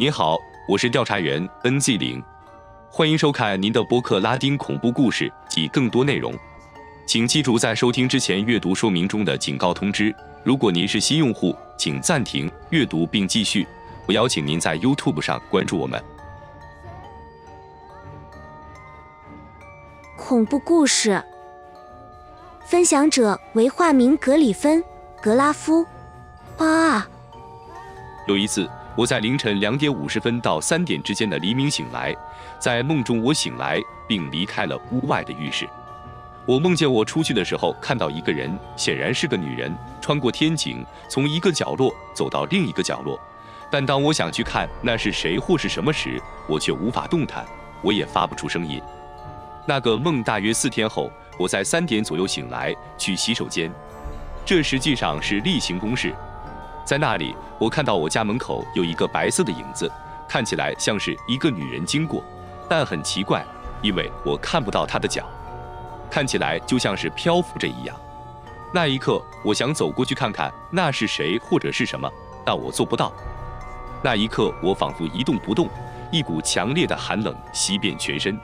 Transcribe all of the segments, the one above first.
您好，我是调查员 NZ 零，欢迎收看您的播客拉丁恐怖故事及更多内容。请记住在收听之前阅读说明中的警告通知。如果您是新用户，请暂停阅读并继续。我邀请您在 YouTube 上关注我们。恐怖故事分享者为化名格里芬·格拉夫。啊！有一次。我在凌晨两点五十分到三点之间的黎明醒来，在梦中我醒来并离开了屋外的浴室。我梦见我出去的时候看到一个人，显然是个女人，穿过天井，从一个角落走到另一个角落。但当我想去看那是谁或是什么时，我却无法动弹，我也发不出声音。那个梦大约四天后，我在三点左右醒来去洗手间，这实际上是例行公事。在那里，我看到我家门口有一个白色的影子，看起来像是一个女人经过，但很奇怪，因为我看不到她的脚，看起来就像是漂浮着一样。那一刻，我想走过去看看那是谁或者是什么，但我做不到。那一刻，我仿佛一动不动，一股强烈的寒冷袭遍全身。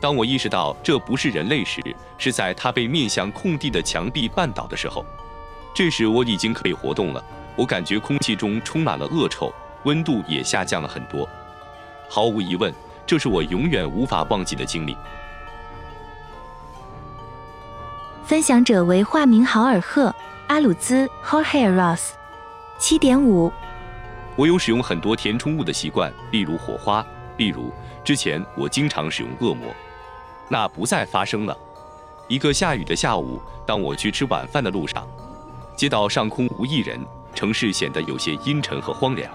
当我意识到这不是人类时，是在他被面向空地的墙壁绊倒的时候。这时我已经可以活动了。我感觉空气中充满了恶臭，温度也下降了很多。毫无疑问，这是我永远无法忘记的经历。分享者为化名豪尔赫·阿鲁兹 （Jorge Ross）。七点五。我有使用很多填充物的习惯，例如火花，例如之前我经常使用恶魔。那不再发生了。一个下雨的下午，当我去吃晚饭的路上，街道上空无一人。城市显得有些阴沉和荒凉。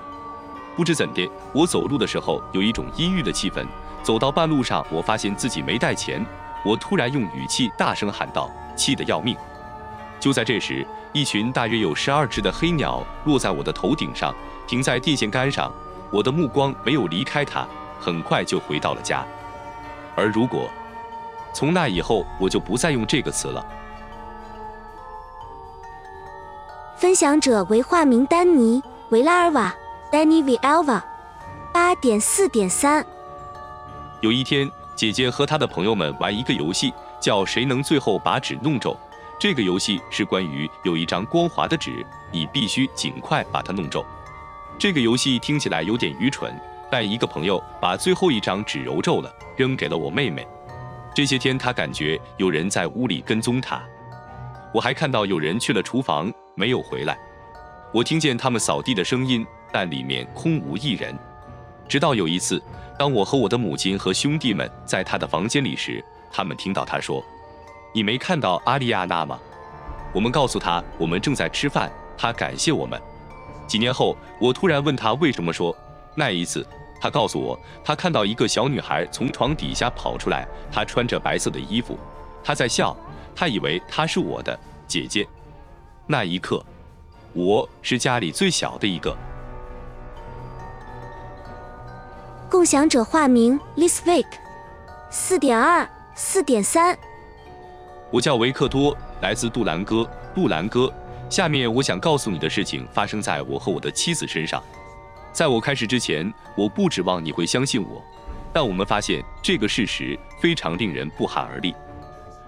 不知怎的，我走路的时候有一种阴郁的气氛。走到半路上，我发现自己没带钱。我突然用语气大声喊道：“气得要命！”就在这时，一群大约有十二只的黑鸟落在我的头顶上，停在电线杆上。我的目光没有离开它，很快就回到了家。而如果从那以后，我就不再用这个词了。分享者为化名丹尼·维拉尔瓦 （Danny v a l v a 八点四点三。有一天，姐姐和她的朋友们玩一个游戏，叫“谁能最后把纸弄皱”。这个游戏是关于有一张光滑的纸，你必须尽快把它弄皱。这个游戏听起来有点愚蠢，但一个朋友把最后一张纸揉皱了，扔给了我妹妹。这些天，她感觉有人在屋里跟踪她。我还看到有人去了厨房。没有回来，我听见他们扫地的声音，但里面空无一人。直到有一次，当我和我的母亲和兄弟们在他的房间里时，他们听到他说：“你没看到阿丽亚娜吗？”我们告诉他我们正在吃饭，他感谢我们。几年后，我突然问他为什么说那一次，他告诉我他看到一个小女孩从床底下跑出来，她穿着白色的衣服，她在笑，他以为她是我的姐姐。那一刻，我是家里最小的一个。共享者化名 Lisvik，四点二四点三。我叫维克多，来自杜兰戈。杜兰戈，下面我想告诉你的事情发生在我和我的妻子身上。在我开始之前，我不指望你会相信我，但我们发现这个事实非常令人不寒而栗。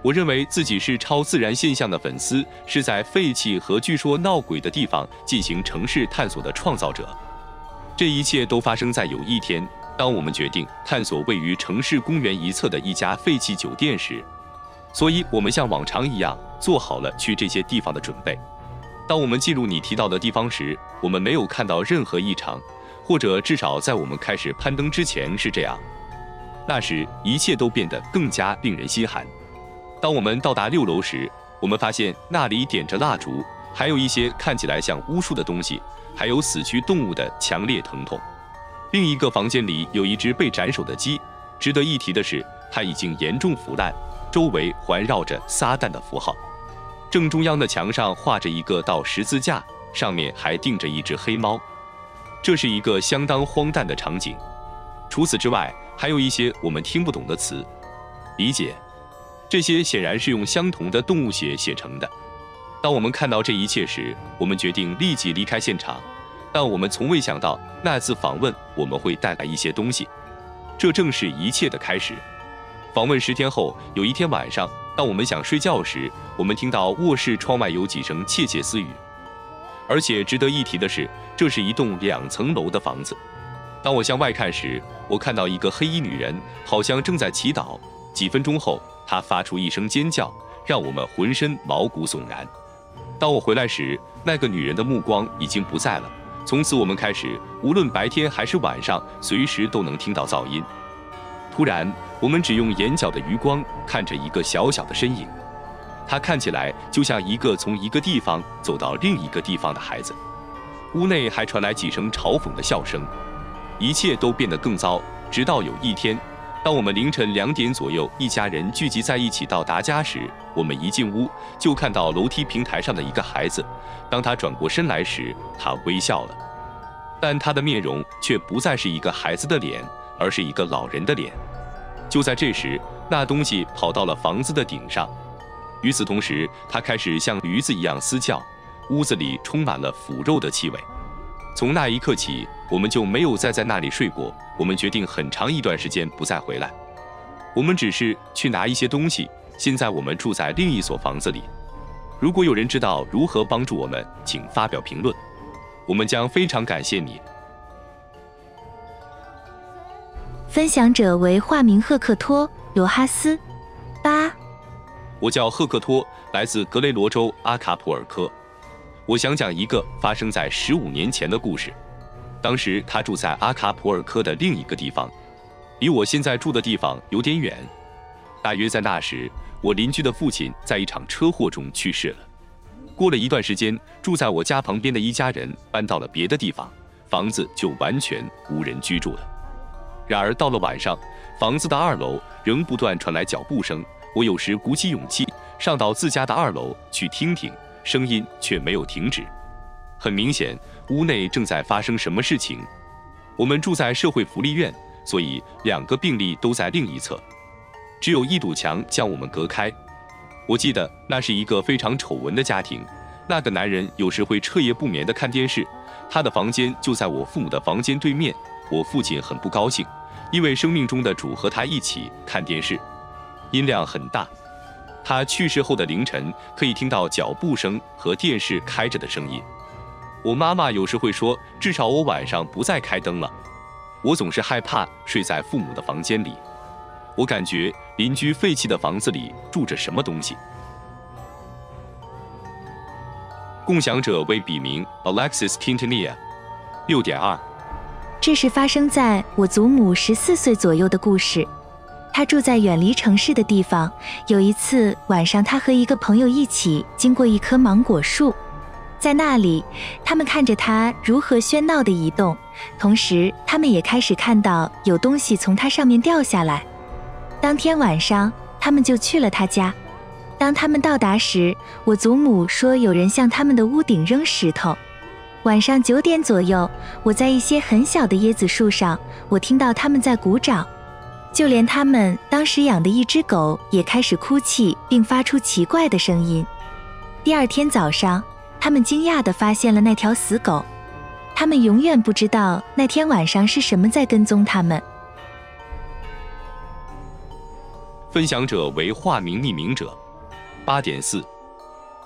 我认为自己是超自然现象的粉丝，是在废弃和据说闹鬼的地方进行城市探索的创造者。这一切都发生在有一天，当我们决定探索位于城市公园一侧的一家废弃酒店时，所以我们像往常一样做好了去这些地方的准备。当我们进入你提到的地方时，我们没有看到任何异常，或者至少在我们开始攀登之前是这样。那时一切都变得更加令人心寒。当我们到达六楼时，我们发现那里点着蜡烛，还有一些看起来像巫术的东西，还有死去动物的强烈疼痛。另一个房间里有一只被斩首的鸡，值得一提的是，它已经严重腐烂，周围环绕着撒旦的符号。正中央的墙上画着一个倒十字架，上面还钉着一只黑猫。这是一个相当荒诞的场景。除此之外，还有一些我们听不懂的词，理解。这些显然是用相同的动物血写成的。当我们看到这一切时，我们决定立即离开现场。但我们从未想到那次访问我们会带来一些东西，这正是一切的开始。访问十天后，有一天晚上，当我们想睡觉时，我们听到卧室窗外有几声窃窃私语。而且值得一提的是，这是一栋两层楼的房子。当我向外看时，我看到一个黑衣女人，好像正在祈祷。几分钟后，他发出一声尖叫，让我们浑身毛骨悚然。当我回来时，那个女人的目光已经不在了。从此，我们开始无论白天还是晚上，随时都能听到噪音。突然，我们只用眼角的余光看着一个小小的身影，他看起来就像一个从一个地方走到另一个地方的孩子。屋内还传来几声嘲讽的笑声，一切都变得更糟。直到有一天，当我们凌晨两点左右一家人聚集在一起到达家时，我们一进屋就看到楼梯平台上的一个孩子。当他转过身来时，他微笑了，但他的面容却不再是一个孩子的脸，而是一个老人的脸。就在这时，那东西跑到了房子的顶上。与此同时，它开始像驴子一样嘶叫。屋子里充满了腐肉的气味。从那一刻起，我们就没有再在那里睡过。我们决定很长一段时间不再回来。我们只是去拿一些东西。现在我们住在另一所房子里。如果有人知道如何帮助我们，请发表评论，我们将非常感谢你。分享者为化名赫克托·罗哈斯。八，我叫赫克托，来自格雷罗州阿卡普尔科。我想讲一个发生在十五年前的故事。当时他住在阿卡普尔科的另一个地方，离我现在住的地方有点远。大约在那时。我邻居的父亲在一场车祸中去世了。过了一段时间，住在我家旁边的一家人搬到了别的地方，房子就完全无人居住了。然而到了晚上，房子的二楼仍不断传来脚步声。我有时鼓起勇气上到自家的二楼去听听，声音却没有停止。很明显，屋内正在发生什么事情。我们住在社会福利院，所以两个病例都在另一侧。只有一堵墙将我们隔开。我记得那是一个非常丑闻的家庭。那个男人有时会彻夜不眠地看电视，他的房间就在我父母的房间对面。我父亲很不高兴，因为生命中的主和他一起看电视，音量很大。他去世后的凌晨，可以听到脚步声和电视开着的声音。我妈妈有时会说：“至少我晚上不再开灯了。”我总是害怕睡在父母的房间里。我感觉邻居废弃的房子里住着什么东西。共享者为笔名 Alexis Quintanilla，六点二。这是发生在我祖母十四岁左右的故事。他住在远离城市的地方。有一次晚上，他和一个朋友一起经过一棵芒果树，在那里，他们看着它如何喧闹的移动，同时他们也开始看到有东西从它上面掉下来。当天晚上，他们就去了他家。当他们到达时，我祖母说有人向他们的屋顶扔石头。晚上九点左右，我在一些很小的椰子树上，我听到他们在鼓掌，就连他们当时养的一只狗也开始哭泣，并发出奇怪的声音。第二天早上，他们惊讶地发现了那条死狗。他们永远不知道那天晚上是什么在跟踪他们。分享者为化名匿名者，八点四。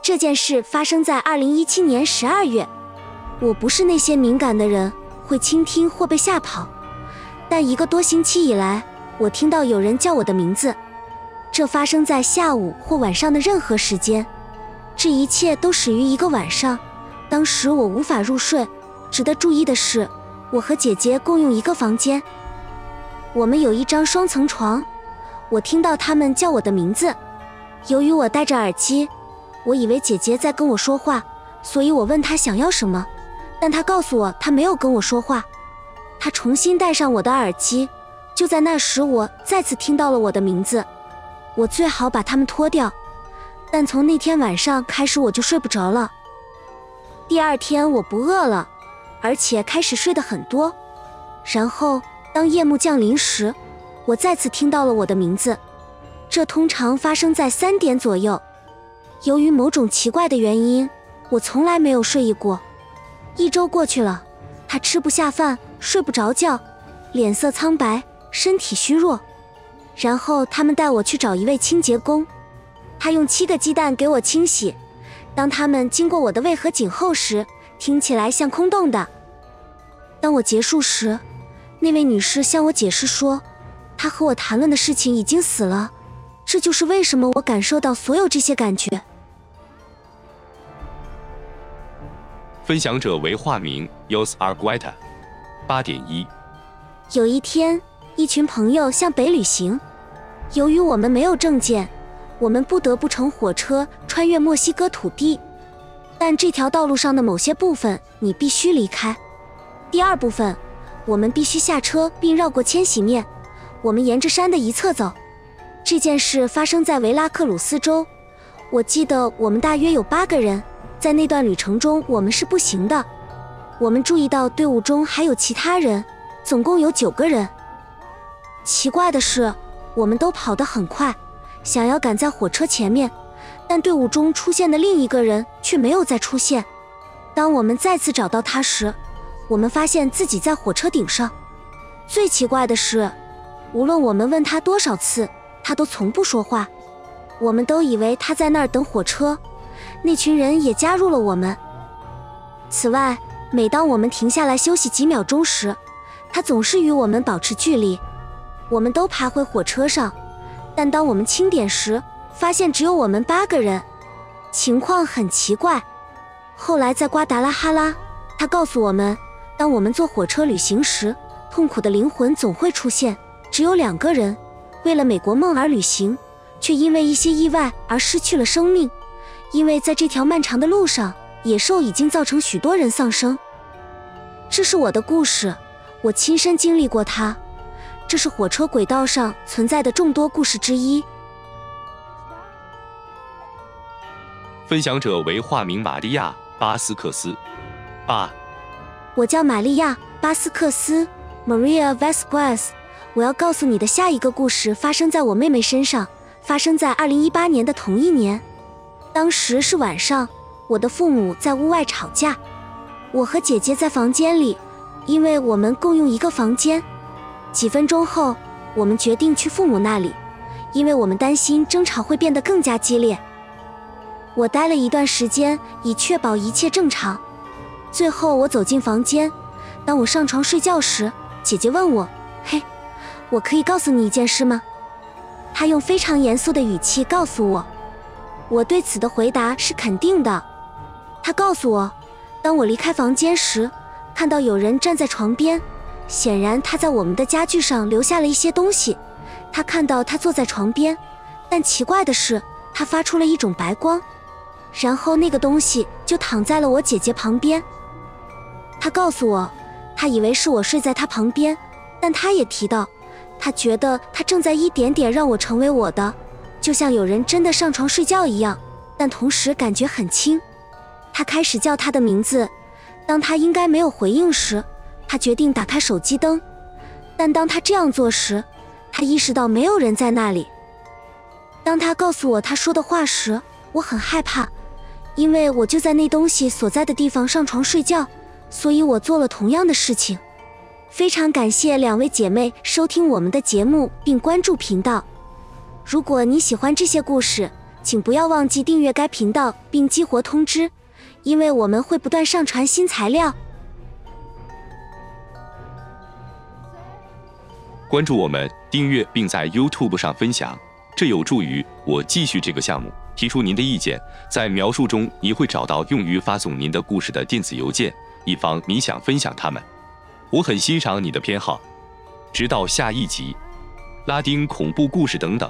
这件事发生在二零一七年十二月。我不是那些敏感的人会倾听或被吓跑，但一个多星期以来，我听到有人叫我的名字。这发生在下午或晚上的任何时间。这一切都始于一个晚上，当时我无法入睡。值得注意的是，我和姐姐共用一个房间，我们有一张双层床。我听到他们叫我的名字，由于我戴着耳机，我以为姐姐在跟我说话，所以我问她想要什么，但她告诉我她没有跟我说话。她重新戴上我的耳机，就在那时，我再次听到了我的名字。我最好把它们脱掉，但从那天晚上开始我就睡不着了。第二天我不饿了，而且开始睡得很多。然后当夜幕降临时。我再次听到了我的名字，这通常发生在三点左右。由于某种奇怪的原因，我从来没有睡意过。一周过去了，他吃不下饭，睡不着觉，脸色苍白，身体虚弱。然后他们带我去找一位清洁工，他用七个鸡蛋给我清洗。当他们经过我的胃和颈后时，听起来像空洞的。当我结束时，那位女士向我解释说，她和我谈论的事情已经死了。这就是为什么我感受到所有这些感觉。分享者为化名 Yos Argueta，八点一。有一天，一群朋友向北旅行，由于我们没有证件，我们不得不乘火车穿越墨西哥土地。但这条道路上的某些部分你必须离开。第二部分，我们必须下车并绕过千禧面。我们沿着山的一侧走。这件事发生在维拉克鲁斯州。我记得我们大约有八个人。在那段旅程中，我们是步行的。我们注意到队伍中还有其他人，总共有九个人。奇怪的是，我们都跑得很快，想要赶在火车前面，但队伍中出现的另一个人却没有再出现。当我们再次找到他时，我们发现自己在火车顶上。最奇怪的是，无论我们问他多少次，他都从不说话。我们都以为他在那儿等火车。那群人也加入了我们。此外，每当我们停下来休息几秒钟时，他总是与我们保持距离。我们都爬回火车上，但当我们清点时，发现只有我们八个人，情况很奇怪。后来在瓜达拉哈拉，他告诉我们，当我们坐火车旅行时，痛苦的灵魂总会出现。只有两个人为了美国梦而旅行，却因为一些意外而失去了生命。因为在这条漫长的路上，野兽已经造成许多人丧生。这是我的故事，我亲身经历过它。这是火车轨道上存在的众多故事之一。分享者为化名玛利亚·巴斯克斯。八，我叫玛利亚·巴斯克斯 （Maria Vasquez）。我要告诉你的下一个故事发生在我妹妹身上，发生在二零一八年的同一年。当时是晚上，我的父母在屋外吵架，我和姐姐在房间里，因为我们共用一个房间。几分钟后，我们决定去父母那里，因为我们担心争吵会变得更加激烈。我待了一段时间，以确保一切正常。最后，我走进房间。当我上床睡觉时，姐姐问我：“嘿，我可以告诉你一件事吗？”她用非常严肃的语气告诉我。我对此的回答是肯定的。她告诉我，当我离开房间时，看到有人站在床边，显然他在我们的家具上留下了一些东西。他看到他坐在床边，但奇怪的是，他发出了一种白光，然后那个东西就躺在了我姐姐旁边。他告诉我，他以为是我睡在他旁边，但他也提到，他觉得他正在一点点让我成为我的。就像有人真的上床睡觉一样，但同时感觉很轻。他开始叫他的名字，当他应该没有回应时，他决定打开手机灯。但当他这样做时，他意识到没有人在那里。当他告诉我他说的话时，我很害怕，因为我就在那东西所在的地方上床睡觉，所以我做了同样的事情。非常感谢两位姐妹收听我们的节目并关注频道。如果你喜欢这些故事，请不要忘记订阅该频道并激活通知，因为我们会不断上传新材料。关注我们，订阅并在 YouTube 上分享，这有助于我继续这个项目。提出您的意见，在描述中你会找到用于发送您的故事的电子邮件，以防你想分享他们。我很欣赏你的偏好。直到下一集。拉丁恐怖故事等等。